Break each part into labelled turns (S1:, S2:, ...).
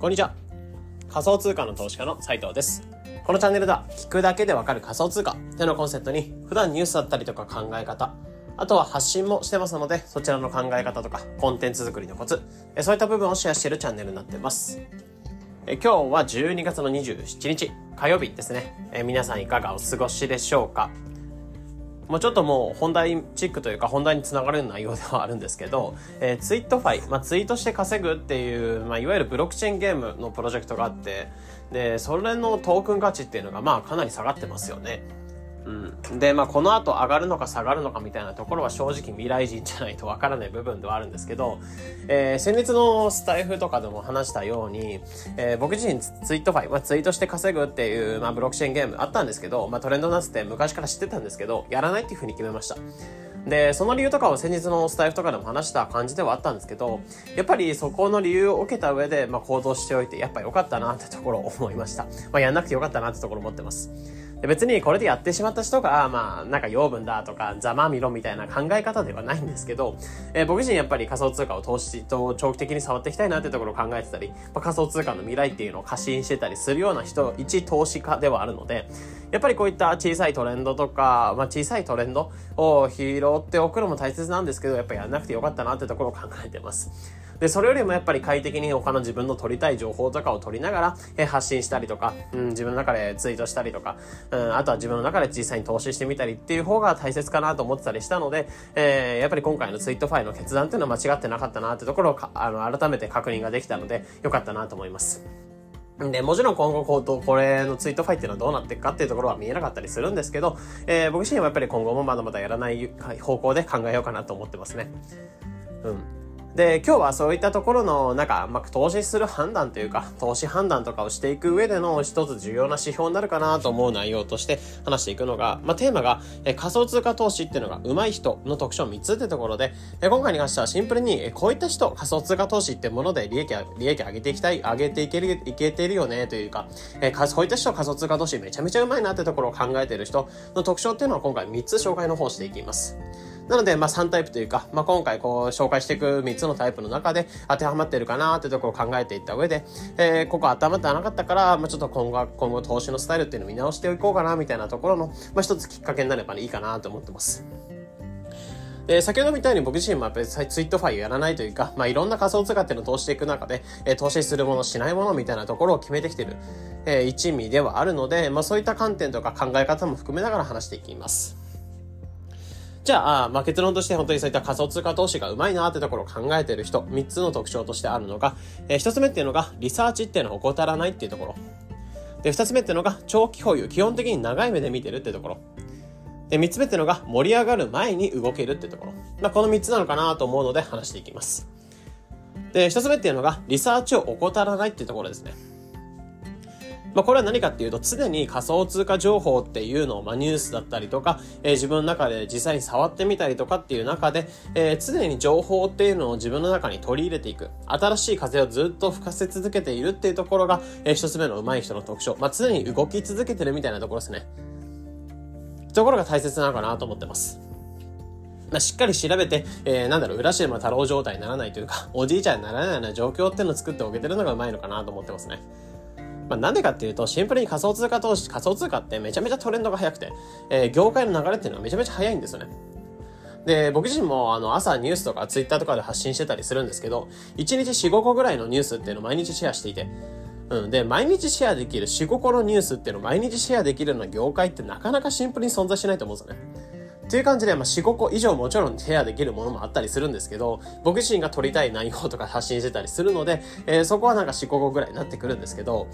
S1: こんにちは。仮想通貨の投資家の斉藤です。このチャンネルでは聞くだけでわかる仮想通貨ってのコンセプトに普段ニュースだったりとか考え方、あとは発信もしてますので、そちらの考え方とかコンテンツ作りのコツ、そういった部分をシェアしているチャンネルになってます。え今日は12月の27日火曜日ですね。え皆さんいかがお過ごしでしょうか？まあちょっともう本題チックというか本題につながる内容ではあるんですけど、えー、ツイートファイ、まあ、ツイートして稼ぐっていう、まあ、いわゆるブロックチェーンゲームのプロジェクトがあって、で、それのトークン価値っていうのがまあかなり下がってますよね。うん、で、まあ、この後上がるのか下がるのかみたいなところは正直未来人じゃないとわからない部分ではあるんですけど、えー、先日のスタイフとかでも話したように、えー、僕自身ツイートファイ、まあ、ツイートして稼ぐっていう、まあ、ブロックチェーンゲームあったんですけど、まあ、トレンドなすって昔から知ってたんですけど、やらないっていうふうに決めました。で、その理由とかを先日のスタイフとかでも話した感じではあったんですけど、やっぱりそこの理由を受けた上で、まあ、行動しておいて、やっぱ良かったなってところを思いました。まあ、やんなくてよかったなってところを思ってます。別にこれでやってしまった人が、まあ、なんか養分だとか、ざまみろみたいな考え方ではないんですけど、えー、僕自身やっぱり仮想通貨を投資と長期的に触っていきたいなってところを考えてたり、まあ、仮想通貨の未来っていうのを過信してたりするような人、一投資家ではあるので、やっぱりこういった小さいトレンドとか、まあ、小さいトレンドを拾っておくのも大切なんですけど、やっぱやんなくてよかったなってところを考えてます。で、それよりもやっぱり快適に他の自分の取りたい情報とかを取りながら、え発信したりとか、うん、自分の中でツイートしたりとか、うん、あとは自分の中で実際に投資してみたりっていう方が大切かなと思ってたりしたので、えー、やっぱり今回のツイートファイの決断っていうのは間違ってなかったなってところをあの改めて確認ができたので、よかったなと思います。で、もちろん今後こう、これのツイートファイっていうのはどうなっていくかっていうところは見えなかったりするんですけど、えー、僕自身はやっぱり今後もまだまだやらない方向で考えようかなと思ってますね。うん。で、今日はそういったところの、なんか、まあ、投資する判断というか、投資判断とかをしていく上での一つ重要な指標になるかなと思う内容として話していくのが、まあ、テーマが、え仮想通貨投資っていうのが上手い人の特徴3つってところで、え今回に関してはシンプルに、えこういった人、仮想通貨投資ってもので利益、利益上げていきたい、上げていける、いけているよねというか、えかそういった人仮想通貨投資めちゃめちゃ上手いなってところを考えている人の特徴っていうのは今回3つ紹介の方していきます。なので、まあ、3タイプというか、まあ、今回こう紹介していく3つのタイプの中で当てはまってるかなってところを考えていった上で、えー、ここ当てはまってなかったから、まあ、ちょっと今後、今後投資のスタイルっていうのを見直していこうかなみたいなところの、まあ、一つきっかけになればいいかなと思ってます。で、先ほどみたいに僕自身もやっぱりツイートファイをやらないというか、まあ、いろんな仮想通貨っていうのを通していく中で、えー、投資するもの、しないものみたいなところを決めてきてる、えー、一味ではあるので、まあ、そういった観点とか考え方も含めながら話していきます。じゃあ、まあ、結論として本当にそういった仮想通貨投資がうまいなってところを考えている人、3つの特徴としてあるのが、えー、1つ目っていうのが、リサーチっていうのを怠らないっていうところ。で、2つ目っていうのが、長期保有、基本的に長い目で見てるっていうところ。で、3つ目っていうのが、盛り上がる前に動けるっていうところ。まあ、この3つなのかなと思うので話していきます。で、1つ目っていうのが、リサーチを怠らないっていうところですね。まあ、これは何かっていうと、常に仮想通貨情報っていうのを、まあ、ニュースだったりとか、えー、自分の中で実際に触ってみたりとかっていう中で、えー、常に情報っていうのを自分の中に取り入れていく。新しい風をずっと吹かせ続けているっていうところが、えー、一つ目の上手い人の特徴。まあ、常に動き続けてるみたいなところですね。ところが大切なのかなと思ってます。まあ、しっかり調べて、えー、なんだろう、浦島太郎状態にならないというか、おじいちゃんにならないような状況っていうのを作っておけてるのがうまいのかなと思ってますね。まあ、なんでかっていうと、シンプルに仮想通貨投資、仮想通貨ってめちゃめちゃトレンドが速くて、えー、業界の流れっていうのはめちゃめちゃ速いんですよね。で、僕自身もあの朝ニュースとかツイッターとかで発信してたりするんですけど、1日4、5個ぐらいのニュースっていうのを毎日シェアしていて、うん。で、毎日シェアできる4、5個のニュースっていうのを毎日シェアできるような業界ってなかなかシンプルに存在しないと思うんですよね。という感じで、まあ、4、5個以上もちろんシェアできるものもあったりするんですけど、僕自身が撮りたい内容とか発信してたりするので、えー、そこはなんか4、5個ぐらいになってくるんですけど、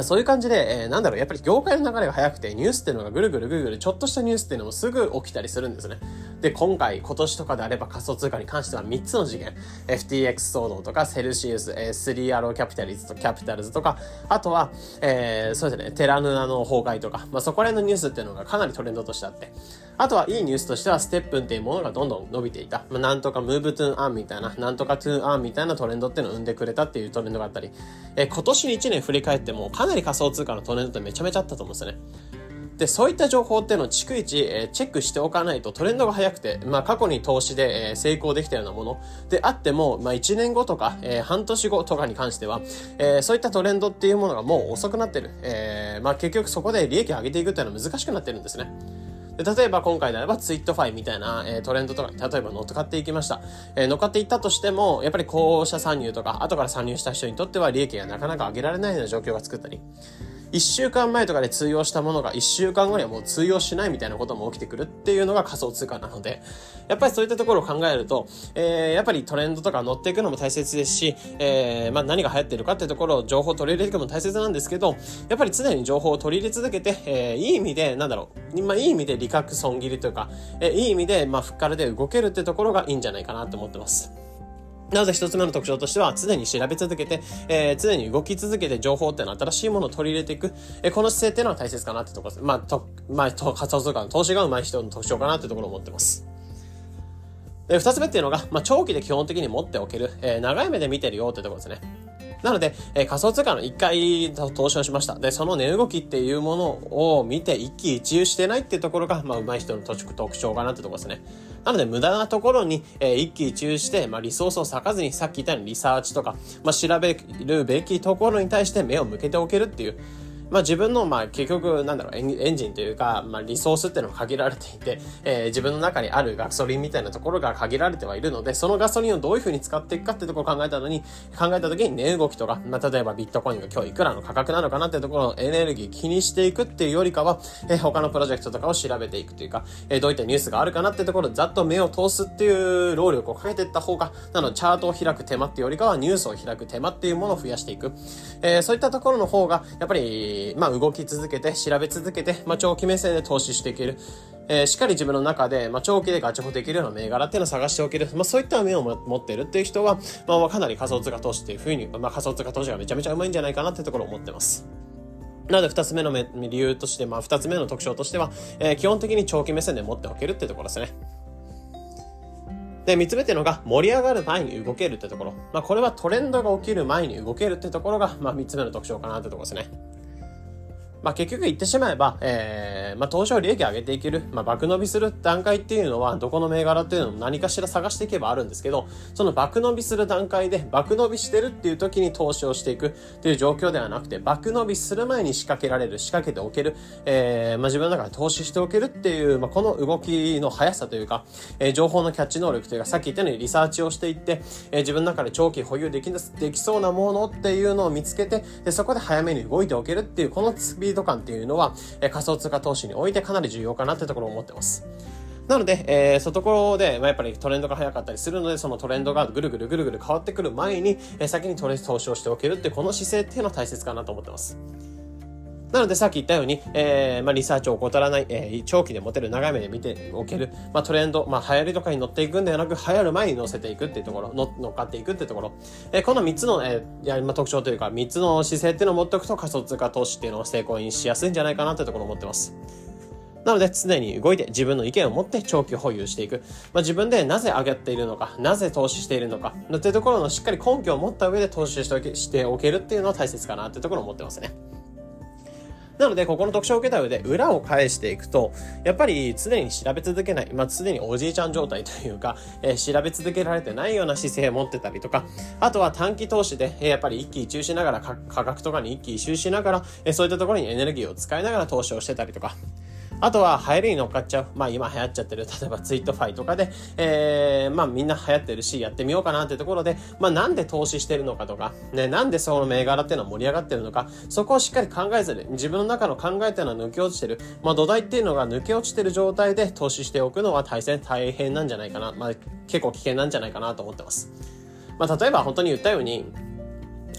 S1: そういう感じで、えー、なんだろう、やっぱり業界の流れが早くて、ニュースっていうのがぐるぐるぐるぐる、ちょっとしたニュースっていうのもすぐ起きたりするんですね。で、今回、今年とかであれば仮想通貨に関しては3つの事件、FTX 騒動とか、セルシウス、えー、スリーアローキャピタリズとキャピタルズとか、あとは、えー、そうですね、テラヌナの崩壊とか、まあ、そこら辺のニュースっていうのがかなりトレンドとしてあって、あとはいいニュースとしては、ステップンっていうものがどんどん伸びていた。まあ、なんとかムーブトゥーンアンみたいな、なんとかトゥーンアンみたいなトレンドっていうのを生んでくれたっていうトレンドがあったり、えー、今年1年振り返ってもかなり仮想通貨のトレンドってめちゃめちゃあったと思うんですよね。で、そういった情報っていうのを逐一、え、チェックしておかないとトレンドが早くて、まあ過去に投資で、え、成功できたようなものであっても、まあ1年後とか、え、半年後とかに関しては、え、そういったトレンドっていうものがもう遅くなってる。え、まあ結局そこで利益を上げていくっていうのは難しくなってるんですね。で例えば今回であればツイートファイみたいな、えー、トレンドとかに例えば乗っかっていきました。えー、乗っかっていったとしても、やっぱり後者参入とか、後から参入した人にとっては利益がなかなか上げられないような状況が作ったり、1週間前とかで通用したものが1週間後にはもう通用しないみたいなことも起きてくるっていうのが仮想通貨なので、やっぱりそういったところを考えると、えー、やっぱりトレンドとか乗っていくのも大切ですし、えー、まあ何が流行ってるかっていうところを情報を取り入れていくのも大切なんですけど、やっぱり常に情報を取り入れ続けて、えー、いい意味で、なんだろう、まあいい意味で利確損切りというか、えー、いい意味で、まあふっからで動けるってところがいいんじゃないかなと思ってます。なので一つ目の特徴としては常に調べ続けて、えー、常に動き続けて情報っていうのは新しいものを取り入れていく、えー、この姿勢っていうのは大切かなってところです。まあ、と、まあ、と仮想通貨の投資が上手い人の特徴かなってところを思ってます。で、二つ目っていうのが、まあ、長期で基本的に持っておける、えー、長い目で見てるよってところですね。なので、えー、仮想通貨の一回投資をしました。で、その値動きっていうものを見て一喜一憂してないっていうところが、まあ、上手い人の特徴かなってところですね。なので、無駄なところに、えー、一喜一憂して、まあ、リソースを割かずに、さっき言ったようにリサーチとか、まあ、調べるべきところに対して目を向けておけるっていう、まあ自分の、まあ結局、なんだろう、エンジンというか、まあリソースっていうのは限られていて、えー、自分の中にあるガソリンみたいなところが限られてはいるので、そのガソリンをどういうふうに使っていくかっていうところを考えたのに、考えた時に値動きとか、まあ例えばビットコインが今日いくらの価格なのかなっていうところのエネルギー気にしていくっていうよりかは、えー、他のプロジェクトとかを調べていくというか、えー、どういったニュースがあるかなっていうところをざっと目を通すっていう労力をかけていった方が、なのでチャートを開く手間っていうよりかはニュースを開く手間っていうものを増やしていく。えー、そういったところの方が、やっぱり、まあ動き続けて、調べ続けて、まあ、長期目線で投資していける。えー、しっかり自分の中で、まあ、長期でガチホできるような銘柄っていうのを探しておける。まあ、そういった目を持ってるっていう人は、まあ、かなり仮想通貨投資っていうふうに、まあ、仮想通貨投資がめちゃめちゃうまいんじゃないかなっていうところを思ってます。なので、二つ目の理由として、まあ、二つ目の特徴としては、えー、基本的に長期目線で持っておけるっていうところですね。で、三つ目っていうのが、盛り上がる前に動けるってところ。まあ、これはトレンドが起きる前に動けるってところが、まあ、三つ目の特徴かなってところですね。まあ、結局言ってしまえば、えー、まあ、投資を利益上げていける、まあ、爆伸びする段階っていうのは、どこの銘柄っていうのも何かしら探していけばあるんですけど、その爆伸びする段階で、爆伸びしてるっていう時に投資をしていくっていう状況ではなくて、爆伸びする前に仕掛けられる、仕掛けておける、えー、まあ、自分の中で投資しておけるっていう、まあ、この動きの速さというか、えー、情報のキャッチ能力というか、さっき言ったようにリサーチをしていって、えー、自分の中で長期保有できなできそうなものっていうのを見つけて、でそこで早めに動いておけるっていう、このスピード感っていうのは、え仮想通貨投資においてかなり重要かなってところを思ってます。なので、えー、そところで、まあ、やっぱりトレンドが早かったりするので、そのトレンドがぐるぐるぐるぐる変わってくる前に、えー、先に投資をしておけるってこの姿勢っていうのは大切かなと思ってます。なのでさっき言ったように、えー、まあ、リサーチを怠らない、えー、長期で持てる長い目で見ておける、まあ、トレンド、まあ、流行りとかに乗っていくんではなく、流行る前に乗せていくっていうところ、乗乗っかっていくっていうところ、えー、この3つの、えー、やまあ、特徴というか、3つの姿勢っていうのを持っておくと仮想通貨投資っていうのを成功にしやすいんじゃないかなっていうところを思ってます。なので常に動いて自分の意見を持って長期保有していく。まあ、自分でなぜ上げているのか、なぜ投資しているのか、というところのしっかり根拠を持った上で投資しておけるっていうのは大切かなっていうところを思ってますね。なので、ここの特徴を受けた上で、裏を返していくと、やっぱり常に調べ続けない、まあ、常におじいちゃん状態というか、えー、調べ続けられてないような姿勢を持ってたりとか、あとは短期投資で、えー、やっぱり一喜一憂しながら、価格とかに一喜一憂しながら、えー、そういったところにエネルギーを使いながら投資をしてたりとか、あとは流行りに乗っかっちゃう。まあ今流行っちゃってる、例えばツイートファイとかで、えー、まあみんな流行ってるし、やってみようかなっていうところで、まあなんで投資してるのかとか、ね、なんでその銘柄っていうのは盛り上がってるのか、そこをしっかり考えずに、自分の中の考えっていうのは抜け落ちてる。まあ土台っていうのが抜け落ちてる状態で投資しておくのは大変大変なんじゃないかな。まあ結構危険なんじゃないかなと思ってます。まあ例えば本当に言ったように、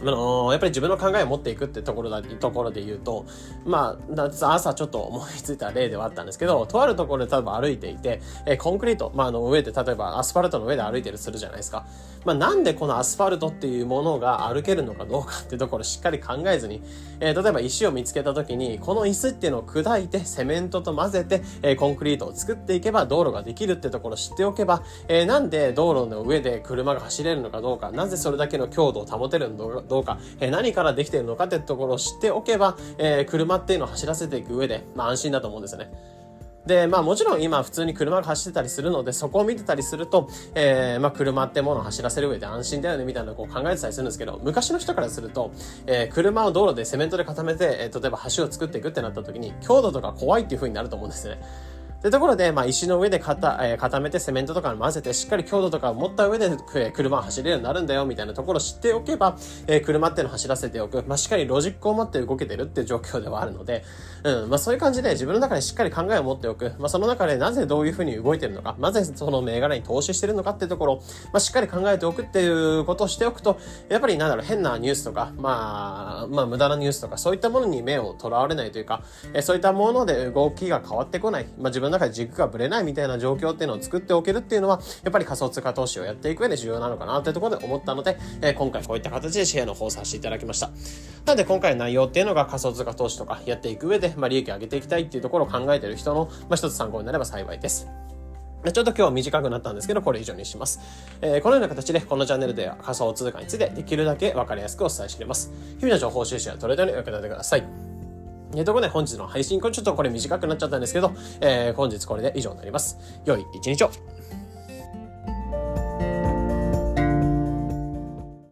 S1: あのー、やっぱり自分の考えを持っていくってところだ、ところで言うと、まあ、朝ちょっと思いついた例ではあったんですけど、とあるところで例えば歩いていて、えー、コンクリート、まあ、あの上で、例えばアスファルトの上で歩いてるするじゃないですか。まあ、なんでこのアスファルトっていうものが歩けるのかどうかってところしっかり考えずに、えー、例えば石を見つけた時に、この椅子っていうのを砕いて、セメントと混ぜて、えー、コンクリートを作っていけば道路ができるってところを知っておけば、えー、なんで道路の上で車が走れるのかどうか、なぜそれだけの強度を保てるのどうか、え、何からできているのかってところを知っておけば、え、車っていうのを走らせていく上で、まあ安心だと思うんですよね。で、まあもちろん今普通に車が走ってたりするので、そこを見てたりすると、えー、まあ車ってものを走らせる上で安心だよねみたいなこう考えてたりするんですけど、昔の人からすると、えー、車を道路でセメントで固めて、えー、例えば橋を作っていくってなった時に、強度とか怖いっていう風になると思うんですね。で、ところで、まあ、石の上で固,、えー、固めてセメントとか混ぜて、しっかり強度とかを持った上で、えー、車を走れるようになるんだよ、みたいなところを知っておけば、えー、車っていうのを走らせておく。まあ、しっかりロジックを持って動けてるっていう状況ではあるので、うん、まあ、そういう感じで自分の中でしっかり考えを持っておく。まあ、その中でなぜどういうふうに動いてるのか、なぜその銘柄に投資してるのかっていうところを、まあ、しっかり考えておくっていうことをしておくと、やっぱりなんだろう、変なニュースとか、まあ、まあ、無駄なニュースとか、そういったものに目をとらわれないというか、えー、そういったもので動きが変わってこない。まあ、自分中で軸がぶれないみたいな状況っていうのを作っておけるっていうのは、やっぱり仮想通貨投資をやっていく上で重要なのかなってところで思ったので、えー、今回こういった形でシェアの方をさせていただきました。なので今回の内容っていうのが仮想通貨投資とかやっていく上で、まあ、利益を上げていきたいっていうところを考えている人の、まあ、一つ参考になれば幸いです。ちょっと今日は短くなったんですけど、これ以上にします。えー、このような形で、このチャンネルでは仮想通貨についてできるだけわかりやすくお伝えしています。日々の情報収集やトレードにお役立てください。えー、とことで本日の配信、これちょっとこれ短くなっちゃったんですけど、えー、本日これで以上になります。良い一日を。